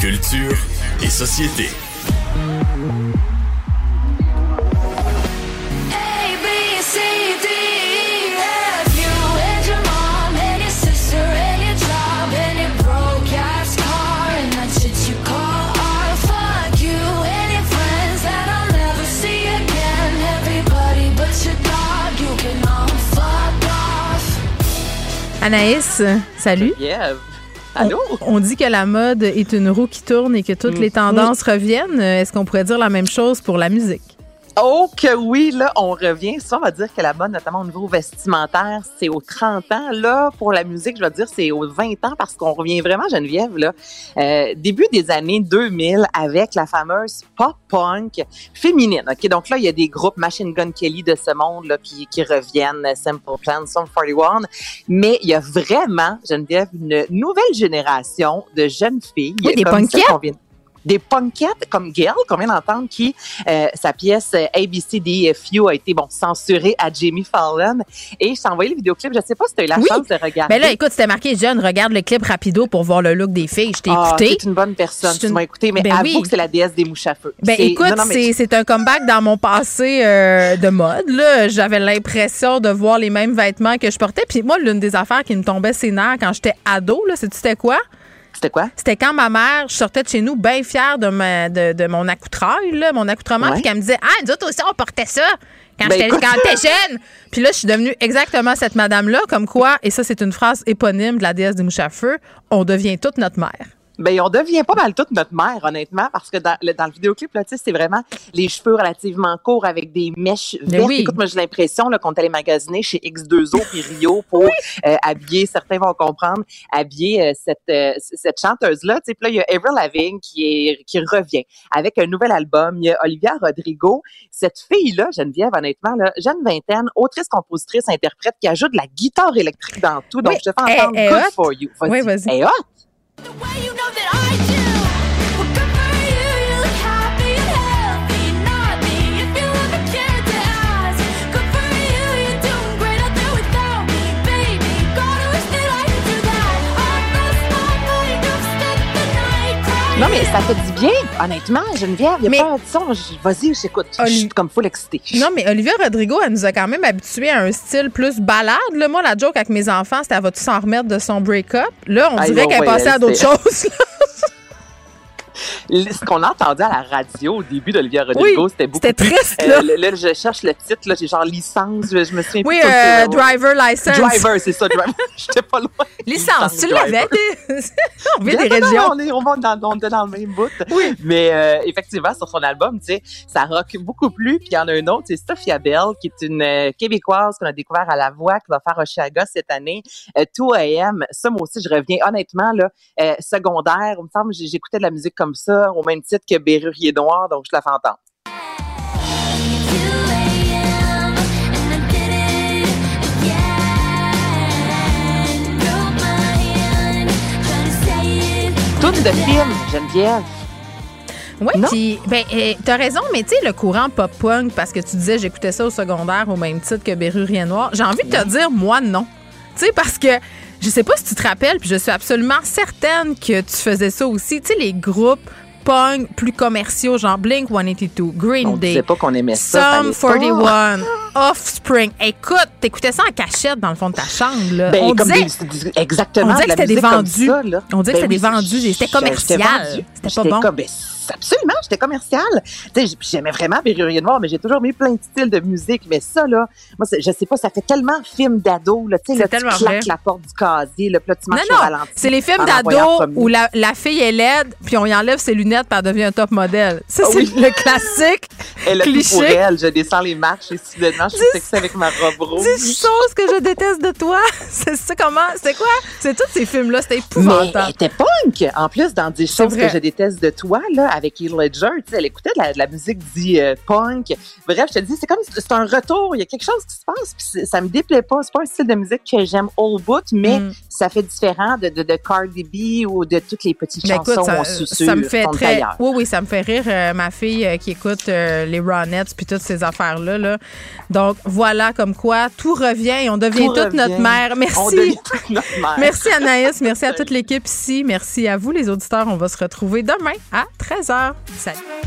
Culture et société. Anaïs, salut. Allô? On, on dit que la mode est une roue qui tourne et que toutes les tendances reviennent. Est-ce qu'on pourrait dire la même chose pour la musique? Oh que oui, là, on revient. Ça, on va dire que la mode, notamment au niveau vestimentaire, c'est aux 30 ans. Là, pour la musique, je vais dire c'est aux 20 ans parce qu'on revient vraiment, Geneviève, là, euh, début des années 2000 avec la fameuse pop-punk féminine. OK, donc là, il y a des groupes Machine Gun Kelly de ce monde là, qui, qui reviennent, Simple Plan, Sum 41. Mais il y a vraiment, Geneviève, une nouvelle génération de jeunes filles. Oui, des punkettes. Des punkettes comme Gail, qu'on vient d'entendre, qui, euh, sa pièce euh, ABCDFU a été, bon, censurée à Jamie Fallon. Et je t'ai envoyé le vidéoclip. Je sais pas si tu as eu la Oui. chance de regarder. Ben là, écoute, c'était marqué jeune, regarde le clip rapido pour voir le look des filles. Je t'ai Ah, écouté. t'es une bonne personne. Tu une- m'as écouté, mais Ben avoue oui. que c'est la déesse des mouches à feu. Ben écoute, mais c'est un comeback dans mon passé euh, de mode. là. J'avais l'impression de voir les mêmes vêtements que je portais. Puis moi, l'une des affaires qui me tombait ses nerfs quand j'étais ado, là, c'est c'était quoi? C'était quoi? C'était quand ma mère, je sortais de chez nous bien fière de, ma- de, de mon accoutreuil, là, mon accoutrement, Ouais. puis qu'elle me disait Ah, nous autres aussi, on portait ça quand Ben, j'étais jeune. Puis là, je suis devenue exactement cette madame-là, comme quoi, et ça, c'est une phrase éponyme de la déesse des mouches à feu, on devient toute notre mère. Ben, on devient pas mal toute notre mère, honnêtement, parce que dans le, dans le vidéoclip, là, tu sais, c'est vraiment les cheveux relativement courts avec des mèches Ben vertes. oui. Écoute, moi, j'ai l'impression, là, qu'on est allé magasiner chez X2O puis Rio pour euh, habiller, certains vont comprendre, habiller euh, cette, euh, cette chanteuse-là. Tu sais, puis là, il y a Avril Lavigne qui est, qui revient avec un nouvel album. Il y a Olivia Rodrigo. Cette fille-là, Geneviève, honnêtement, là, jeune vingtaine, autrice, compositrice, interprète, qui ajoute de la guitare électrique dans tout. Donc, Oui, je te fais entendre elle est Good hot. for you. Oui, vas-y. Hot. The way you know that I Non, mais ça fait du bien, honnêtement, Geneviève. Il y a Mais- pas de son. Je- Vas-y, j'écoute. Je suis comme full excitée. Non, mais Olivia Rodrigo, elle nous a quand même habitués à un style plus balade. Là, moi, la joke avec mes enfants, c'était elle va-tu s'en remettre de son break-up? Là, on dirait qu'elle est passée à d'autres choses. Ce qu'on a entendu à la radio au début d'Olivia Rodrigo, Oui, c'était beaucoup c'était triste, Euh, là. je cherche le titre, là, j'ai genre licence, je, me souviens Oui, plus. euh, driver license. Driver, c'est ça, driver. J'étais pas loin. Licence, tu l'avais. on Non, des non, non, régions. on, est, on, va dans, on est dans le même bout. Mais euh, effectivement, sur son album, tu sais, ça rock beaucoup plus. Puis il y en a un autre, c'est Sophia Bell, qui est une euh, Québécoise qu'on a découvert à La Voix, qui va faire Oshaga cette année. Euh, 2 AM, ça, moi aussi, je reviens honnêtement, là, euh, secondaire, il me semble, j'écoutais de la musique comme ça, au même titre que Berrurier Noir, donc je la fais entendre. 2 a.m. and I did it again. Broke my hand trying to say it. Toute de film, Geneviève. Oui, puis ben euh, t'as raison, mais tu sais le courant pop punk parce que tu disais j'écoutais ça au secondaire au même titre que Berrurier Noir. J'ai envie de te dire moi non. Tu sais parce que je sais pas si tu te rappelles, puis je suis absolument certaine que tu faisais ça aussi. Tu sais les groupes punk plus commerciaux genre Blink 182, Green On Day, pas qu'on aimait ça. Sum fallait pas. 41, Offspring. Écoute, t'écoutais ça en cachette dans le fond de ta chambre là. Ben, On disait des- exactement. on disait que c'était des musique comme vendus. ça. On disait que Ben c'était des vendus, c'était commercial. C'était pas bon. comme, ben, absolument, j'étais commerciale. J'aimais vraiment Berrurier Noir, mais j'ai toujours mis plein de styles de musique. Mais ça, là, moi, je sais pas, ça fait tellement film d'ado, là. Là, tu claques vrai. la porte du casier, là, puis là, tu Non, marches non, ralenti. c'est les films d'ado où la, la fille est laide, puis on y enlève ses lunettes, puis elle devient un top modèle. Ça, Ah c'est oui. le classique. Elle cliché. pour elle. Je descends les marches et soudainement, je suis sexy avec ma robe rouge. 10 choses que je déteste de toi. C'est ça comment? C'est quoi? C'est tous ces films-là, c'était Mais elle épouvantable. était punk. En plus, dans 10 choses vrai. que je déteste de toi, là, avec Heath Elle écoutait de la, de la musique dit euh, punk. Bref, je te dis, c'est comme, c'est un retour. Il y a quelque chose qui se passe. Puis ça me déplaît pas. C'est pas un style de musique que j'aime all bout, mais Mm. ça fait différent de, de, de Cardi B ou de toutes les petites Ben, chansons écoute, ça, me fait très. Oui, oui, ça me fait rire. euh, ma fille euh, qui écoute les Ronettes puis toutes ces affaires-là. Là. Donc, voilà comme quoi tout revient et on devient Tout toute notre mère. On Merci. devient toute notre mère. Merci Anaïs, merci à toute l'équipe ici, merci à vous les auditeurs. On va se retrouver demain à 13h. Salut. said.